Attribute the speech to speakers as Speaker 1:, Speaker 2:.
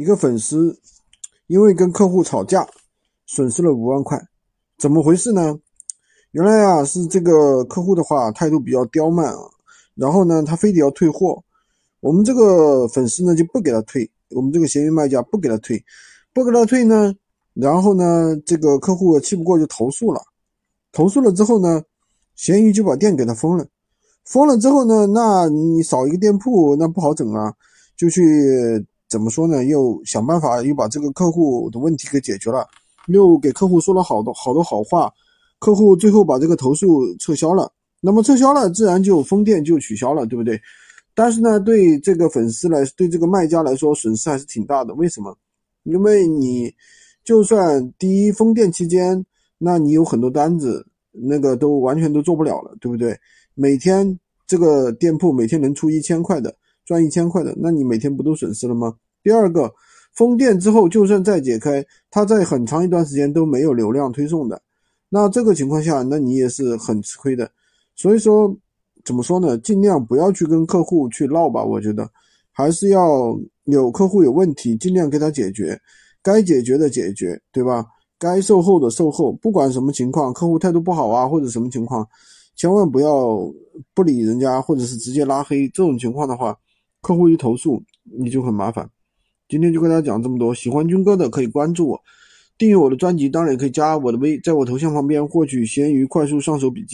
Speaker 1: 一个粉丝因为跟客户吵架，损失了五万块，怎么回事呢？原来啊是这个客户的话态度比较刁蛮啊，然后呢他非得要退货，我们这个粉丝呢就不给他退，我们这个闲鱼卖家不给他退，不给他退呢，然后呢这个客户气不过就投诉了，投诉了之后呢，闲鱼就把店给他封了，封了之后呢，那你少一个店铺那不好整啊，就去。怎么说呢？又想办法又把这个客户的问题给解决了，又给客户说了好多好多好话，客户最后把这个投诉撤销了。那么撤销了，自然就封店就取消了，对不对？但是呢，对这个粉丝来，对这个卖家来说，损失还是挺大的。为什么？因为你就算第一封店期间，那你有很多单子，那个都完全都做不了了，对不对？每天这个店铺每天能出一千块的。赚一千块的，那你每天不都损失了吗？第二个，封店之后，就算再解开，它在很长一段时间都没有流量推送的，那这个情况下，那你也是很吃亏的。所以说，怎么说呢？尽量不要去跟客户去闹吧，我觉得还是要有客户有问题，尽量给他解决，该解决的解决，对吧？该售后的售后，不管什么情况，客户态度不好啊，或者什么情况，千万不要不理人家，或者是直接拉黑，这种情况的话。客户一投诉，你就很麻烦。今天就跟大家讲这么多，喜欢军哥的可以关注我，订阅我的专辑，当然也可以加我的微，在我头像旁边获取闲鱼快速上手笔记。